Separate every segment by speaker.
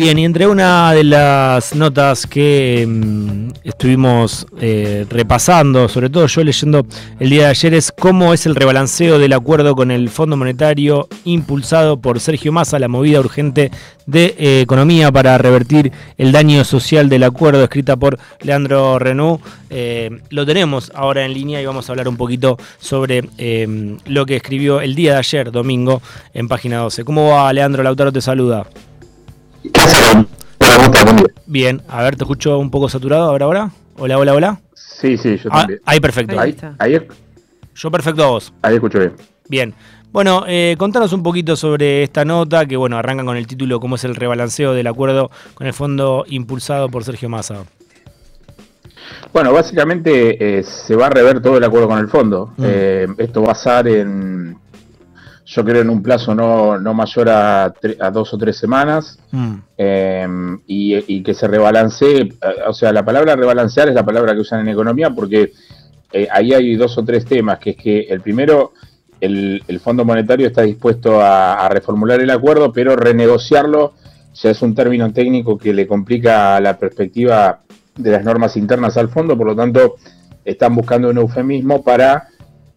Speaker 1: Bien, y entre una de las notas que mm, estuvimos eh, repasando, sobre todo yo leyendo el día de ayer, es cómo es el rebalanceo del acuerdo con el Fondo Monetario impulsado por Sergio Massa, la movida urgente de eh, economía para revertir el daño social del acuerdo, escrita por Leandro Renú. Eh, lo tenemos ahora en línea y vamos a hablar un poquito sobre lo que escribió el día de ayer, domingo, en página 12. ¿Cómo va, Leandro? Lautaro te saluda. Bien, a ver, te escucho un poco saturado ahora, ahora. Hola, hola, hola.
Speaker 2: Sí, sí, yo ah, también.
Speaker 1: Ahí, perfecto. Ahí, ahí, Yo perfecto a vos.
Speaker 2: Ahí escucho bien.
Speaker 1: Bien. Bueno, eh, contanos un poquito sobre esta nota que, bueno, arranca con el título cómo es el rebalanceo del acuerdo con el fondo impulsado por Sergio Massa.
Speaker 2: Bueno, básicamente eh, se va a rever todo el acuerdo con el fondo. Mm. Eh, esto va a ser en yo creo en un plazo no, no mayor a, a, dos o tres semanas mm. em, y, que se rebalancee, eh, o sea, la palabra rebalancear es la palabra que usan en economía porque eh, ahí hay dos o tres temas, que es que el primero, el, Fondo Monetario está dispuesto a, reformular el acuerdo, pero renegociarlo ya es un término técnico que le complica la perspectiva de las normas internas al fondo, por lo tanto están buscando un eufemismo para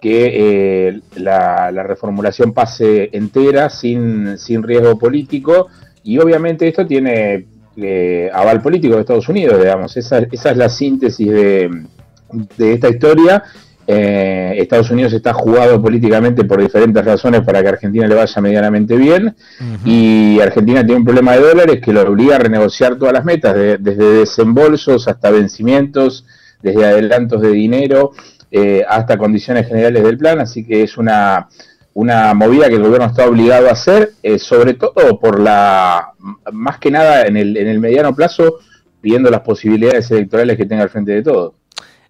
Speaker 2: que eh, la, reformulación pase entera sin, sin, riesgo político y obviamente esto tiene eh, aval político de Estados Unidos, digamos, esa, esa es la síntesis de, de esta historia. Eh, Estados Unidos está jugado políticamente por diferentes razones para que Argentina le vaya medianamente bien y Argentina tiene un problema de dólares que lo obliga a renegociar todas las metas, desde desembolsos hasta vencimientos, desde adelantos de dinero, eh, hasta condiciones generales del plan, así que es una, una movida que el gobierno está obligado a hacer, eh, sobre todo por la, más que nada en el, en el mediano plazo, viendo las posibilidades electorales que tenga al frente de todo.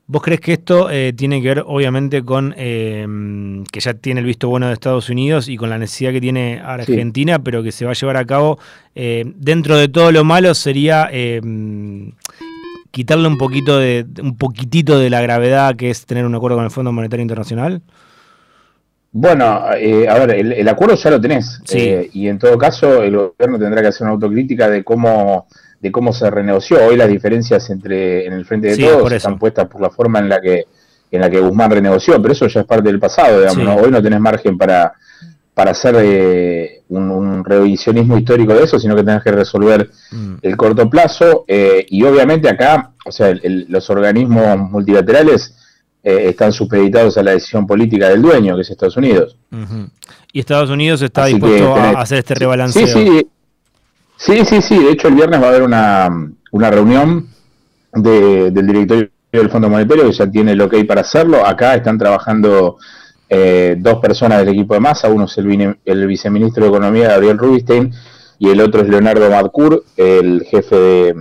Speaker 1: ¿Vos crees que esto eh, tiene que ver obviamente con que ya tiene el visto bueno de Estados Unidos y con la necesidad que tiene Argentina, pero que se va a llevar a cabo dentro de todo lo malo sería quitarle un poquito de un poquitito de la gravedad que es tener un acuerdo con el Fondo Monetario Internacional?
Speaker 2: Bueno, eh, a ver, el, acuerdo ya lo tenés. Eh, y en todo caso, el gobierno tendrá que hacer una autocrítica de cómo de cómo se renegoció. Hoy las diferencias entre en el frente de todos están puestas por la forma en la que en la que Guzmán renegoció, pero eso ya es parte del pasado, digamos. Hoy no tenés margen para, para hacer eh, un, revisionismo histórico de eso, sino que tenés que resolver mm. el corto plazo. Eh, y obviamente acá, o sea, los organismos multilaterales eh, están supeditados a la decisión política del dueño, que es Estados Unidos.
Speaker 1: Y Estados Unidos está dispuesto a hacer este rebalanceo.
Speaker 2: Sí, sí, sí, sí, De hecho, el viernes va a haber una, una reunión del directorio del Fondo Monetario que ya tiene el ok para hacerlo. Acá están trabajando eh, dos personas del equipo de masa, uno es el, viceministro de Economía Gabriel Rubinstein y el otro es Leonardo Madcour, el jefe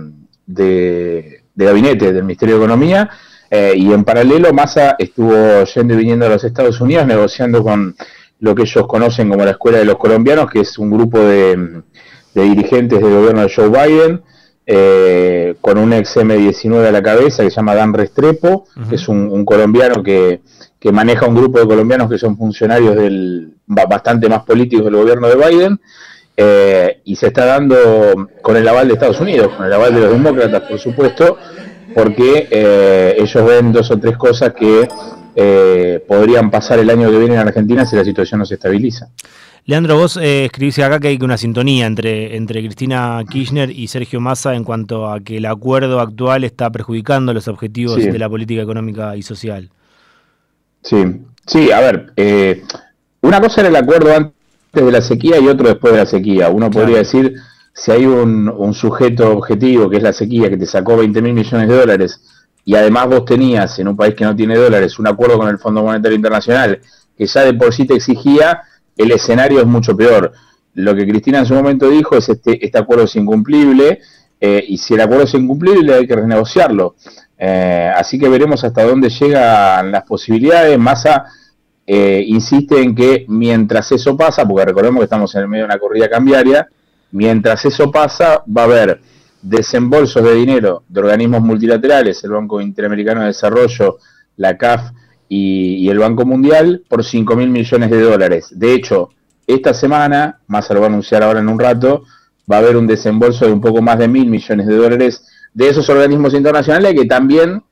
Speaker 2: de, gabinete del Ministerio de Economía. Eh, y en paralelo, Massa estuvo yendo y viniendo a los Estados Unidos negociando con lo que ellos conocen como la Escuela de los Colombianos, que es un grupo de, dirigentes del gobierno de Joe Biden, eh, con un ex M19 a la cabeza que se llama Dan Restrepo, que es un colombiano que que maneja un grupo de colombianos que son funcionarios del bastante más políticos del gobierno de Biden, eh, y se está dando con el aval de Estados Unidos, con el aval de los demócratas, por supuesto, porque eh, ellos ven dos o tres cosas que eh, podrían pasar el año que viene en Argentina si la situación no se estabiliza.
Speaker 1: Leandro, vos escribís acá que hay una sintonía entre, entre Cristina Kirchner y Sergio Massa en cuanto a que el acuerdo actual está perjudicando los objetivos de la política económica y social.
Speaker 2: Sí, sí, a ver, eh, una cosa era el acuerdo antes de la sequía y otro después de la sequía. Uno podría decir, si hay un, sujeto objetivo que es la sequía que te sacó 20 mil millones de dólares y además vos tenías en un país que no tiene dólares un acuerdo con el Fondo Monetario Internacional que ya de por sí te exigía, el escenario es mucho peor. Lo que Cristina en su momento dijo es este, este acuerdo es incumplible eh, y si el acuerdo es incumplible hay que renegociarlo. Eh, así que veremos hasta dónde llegan las posibilidades. Massa eh, insiste en que mientras eso pasa, porque recordemos que estamos en el medio de una corrida cambiaria, mientras eso pasa va a haber desembolsos de dinero de organismos multilaterales, el Banco Interamericano de Desarrollo, la CAF y, el Banco Mundial, por 5 mil millones de dólares. De hecho, esta semana, Massa lo va a anunciar ahora en un rato, va a haber un desembolso de un poco más de mil millones de dólares de esos organismos internacionales que también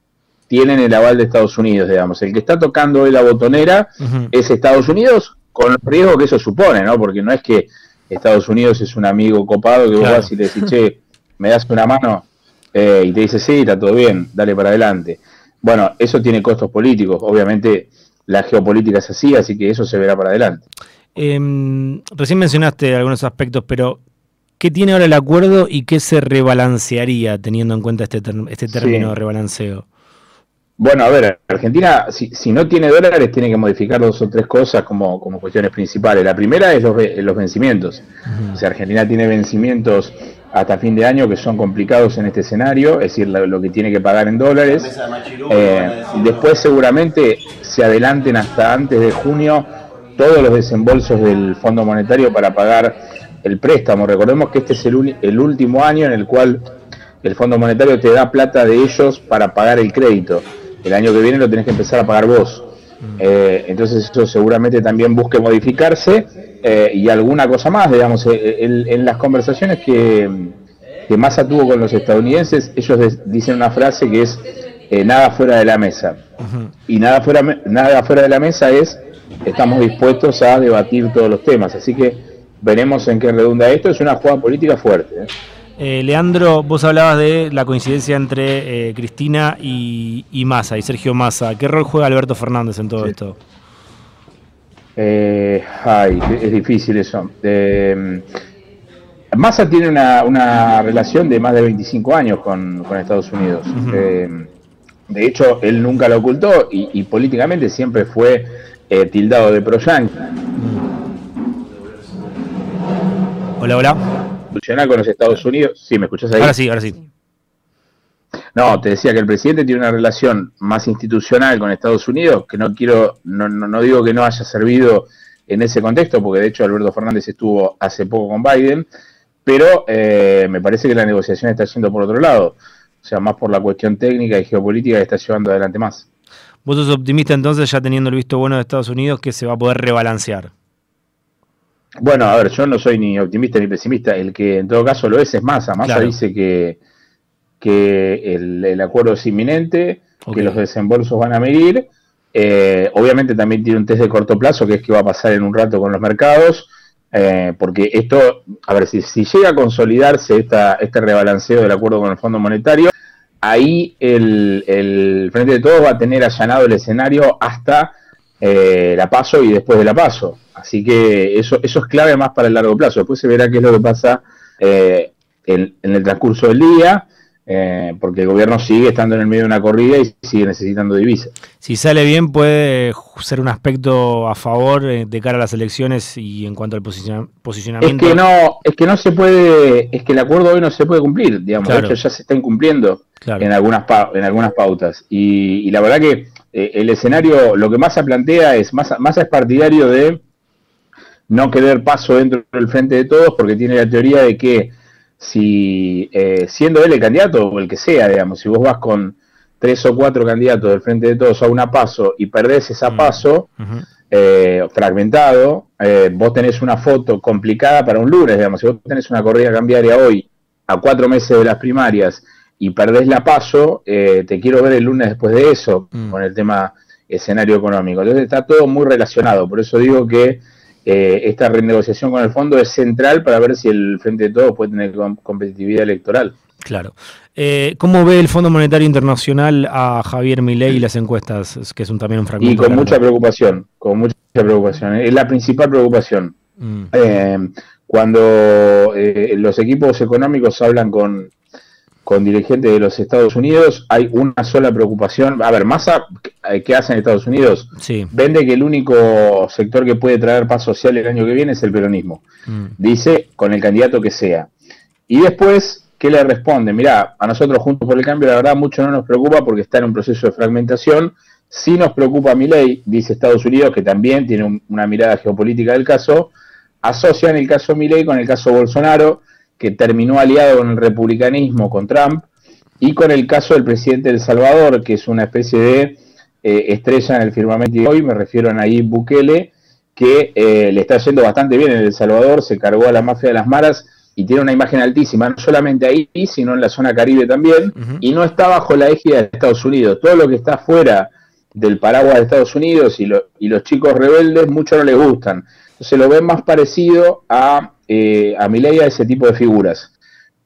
Speaker 2: tienen el aval de Estados Unidos, digamos. El que está tocando hoy la botonera es Estados Unidos, con el riesgo que eso supone, ¿no? Porque no es que Estados Unidos es un amigo copado que vos vas y le decís, che, me das una mano, eh, y te dice, sí, está todo bien, dale para adelante. Bueno, eso tiene costos políticos, obviamente la geopolítica es así, así que eso se verá para adelante.
Speaker 1: Em, recién mencionaste algunos aspectos, pero ¿qué tiene ahora el acuerdo y qué se rebalancearía teniendo en cuenta este, este término de rebalanceo?
Speaker 2: Bueno, a ver, Argentina, si, no tiene dólares, tiene que modificar dos o tres cosas como, como cuestiones principales. La primera es los, los vencimientos. O sea, Argentina tiene vencimientos hasta fin de año que son complicados en este escenario, es decir, lo, que tiene que pagar en dólares. Eh, después seguramente se adelanten hasta antes de junio todos los desembolsos del Fondo Monetario para pagar el préstamo. Recordemos que este es el, el último año en el cual el Fondo Monetario te da plata de ellos para pagar el crédito el año que viene lo tenés que empezar a pagar vos. Mm. Eh, entonces eso seguramente también busque modificarse eh, y alguna cosa más, digamos, eh, en, las conversaciones que, que Massa tuvo con los estadounidenses, ellos dicen una frase que es nada fuera de la mesa. Y nada fuera, nada fuera de la mesa es estamos dispuestos a debatir todos los temas. Así que veremos en qué redunda esto. Es una jugada política fuerte.
Speaker 1: Eh, Leandro, vos hablabas de la coincidencia entre eh, Cristina y, y, Massa, y Sergio Massa. ¿Qué rol juega Alberto Fernández en todo esto?
Speaker 2: Eh, ay, es difícil eso. Mm, Massa tiene una, relación de más de 25 años con, Estados Unidos. de hecho, él nunca lo ocultó y, políticamente siempre fue tildado de pro
Speaker 1: Hola, hola
Speaker 2: con los Estados Unidos. Sí, ¿me escuchás ahí?
Speaker 1: Ahora sí, ahora sí.
Speaker 2: No, te decía que el presidente tiene una relación más institucional con Estados Unidos, que no quiero, no, no, digo que no haya servido en ese contexto, porque de hecho Alberto Fernández estuvo hace poco con Biden, pero eh, me parece que la negociación está yendo por otro lado, o sea, más por la cuestión técnica y geopolítica que está llevando adelante más.
Speaker 1: ¿Vos sos optimista entonces, ya teniendo el visto bueno de Estados Unidos, que se va a poder rebalancear?
Speaker 2: Bueno, a ver, yo no soy ni optimista ni pesimista. El que en todo caso lo es es Massa. Massa dice que, que el, acuerdo es inminente, que los desembolsos van a medir. Eh, obviamente también tiene un test de corto plazo, que es que va a pasar en un rato con los mercados. Eh, porque esto, a ver, si, si llega a consolidarse esta, este rebalanceo del acuerdo con el Fondo Monetario, ahí el, el Frente de Todos va a tener allanado el escenario hasta eh, la paso y después de la paso. Así que eso, eso es clave más para el largo plazo. Después se verá qué es lo que pasa eh, en, el transcurso del día, eh, porque el gobierno sigue estando en el medio de una corrida y sigue necesitando divisas.
Speaker 1: Si sale bien, puede ser un aspecto a favor eh, de cara a las elecciones y en cuanto al posicionamiento.
Speaker 2: Es que no, es que no se puede, es que el acuerdo hoy no se puede cumplir, digamos, de hecho ya se está incumpliendo en algunas en algunas pautas. Y, la verdad que el escenario, lo que más se plantea es, más, más es partidario de no querer paso dentro del frente de todos porque tiene la teoría de que si eh, siendo él el candidato o el que sea, digamos, si vos vas con tres o cuatro candidatos del frente de todos a una paso y perdés esa mm, paso eh, fragmentado, eh, vos tenés una foto complicada para un lunes, digamos, si vos tenés una corrida cambiaria hoy a cuatro meses de las primarias y perdés la paso, te quiero ver el lunes después de eso, mm. con el tema escenario económico. Entonces está todo muy relacionado, por eso digo que eh, esta renegociación con el fondo es central para ver si el Frente de Todos puede tener competitividad electoral.
Speaker 1: Claro. Eh, ¿Cómo ve el Fondo Monetario Internacional a Javier Milei y las encuestas, que es un, también un fragmento?
Speaker 2: Y con mucha preocupación, con mucha preocupación. Es la principal preocupación. Mm. Eh, cuando los equipos económicos hablan con, con dirigentes de los Estados Unidos, hay una sola preocupación. A ver, Massa, ¿qué hace en Estados Unidos?
Speaker 1: Sí.
Speaker 2: Vende que el único sector que puede traer paz social el año que viene es el peronismo. Mm. Dice, con el candidato que sea. Y después, ¿qué le responde? Mirá, a nosotros Juntos por el Cambio, la verdad, mucho no nos preocupa porque está en un proceso de fragmentación. Sí nos preocupa mi ley, dice Estados Unidos, que también tiene una mirada geopolítica del caso. Asocian el caso Milei con el caso Bolsonaro que terminó aliado con el republicanismo, con Trump, y con el caso del presidente de El Salvador, que es una especie de eh, estrella en el firmamento de hoy, me refiero a Nayib Bukele, que eh, le está yendo bastante bien en El Salvador, se cargó a la mafia de las maras y tiene una imagen altísima, no solamente ahí, sino en la zona caribe también, y no está bajo la égida de Estados Unidos. Todo lo que está fuera del paraguas de Estados Unidos y, y los chicos rebeldes, mucho no les gustan. Entonces lo ven más parecido a, eh, a Milei, a ese tipo de figuras.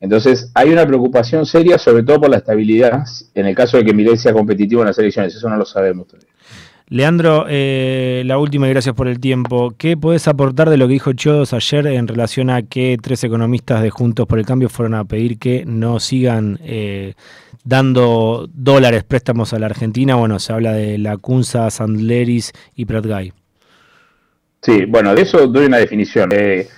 Speaker 2: Entonces hay una preocupación seria, sobre todo por la estabilidad, en el caso de que Milei sea competitivo en las elecciones, eso no lo sabemos todavía.
Speaker 1: Leandro, eh, la última y gracias por el tiempo. ¿Qué puedes aportar de lo que dijo Chodos ayer en relación a que tres economistas de Juntos por el Cambio fueron a pedir que no sigan eh, dando dólares préstamos a la Argentina? Bueno, se habla de la Cunza, Sandleris y Pratgay.
Speaker 2: Sí, bueno, de eso doy una definición, eh,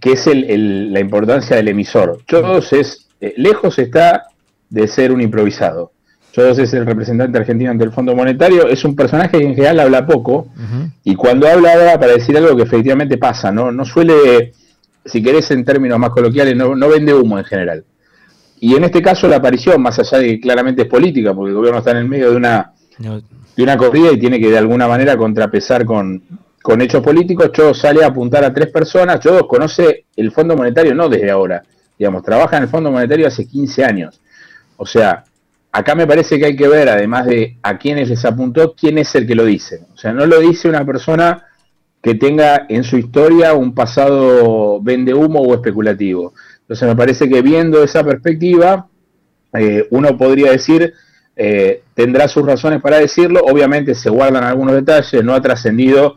Speaker 2: que es la importancia del emisor. Chodos es, lejos está de ser un improvisado Chodos es el representante argentino ante el Fondo Monetario, es un personaje que en general habla poco y cuando habla habla para decir algo que efectivamente pasa, no, no suele, si querés en términos más coloquiales, no, vende humo en general. Y en este caso la aparición, más allá de que claramente es política, porque el gobierno está en el medio de una, de una corrida y tiene que de alguna manera contrapesar con, con hechos políticos, Chodos sale a apuntar a tres personas, Chodos conoce el Fondo Monetario no desde ahora, digamos, trabaja en el Fondo Monetario hace 15 años. O sea, acá me parece que hay que ver, además de a quiénes les apuntó, quién es el que lo dice. O sea, no lo dice una persona que tenga en su historia un pasado vende humo o especulativo. Entonces me parece que viendo esa perspectiva, eh, uno podría decir, eh, tendrá sus razones para decirlo, obviamente se guardan algunos detalles, no ha trascendido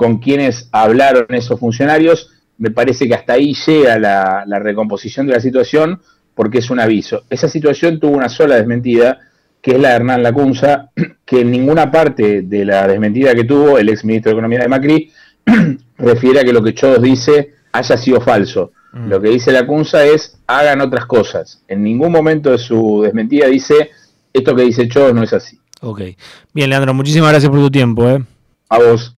Speaker 2: con quienes hablaron esos funcionarios, me parece que hasta ahí llega la recomposición de la situación, porque es un aviso. Esa situación tuvo una sola desmentida, que es la de Hernán Lacunza, que en ninguna parte de la desmentida que tuvo el ex ministro de Economía de Macri refiere a que lo que Chodos dice haya sido falso. Mm. Lo que dice Lacunza es hagan otras cosas. En ningún momento de su desmentida dice esto que dice Chodos no es así.
Speaker 1: Ok. Bien, Leandro, muchísimas gracias por tu tiempo. ¿eh?
Speaker 2: A vos.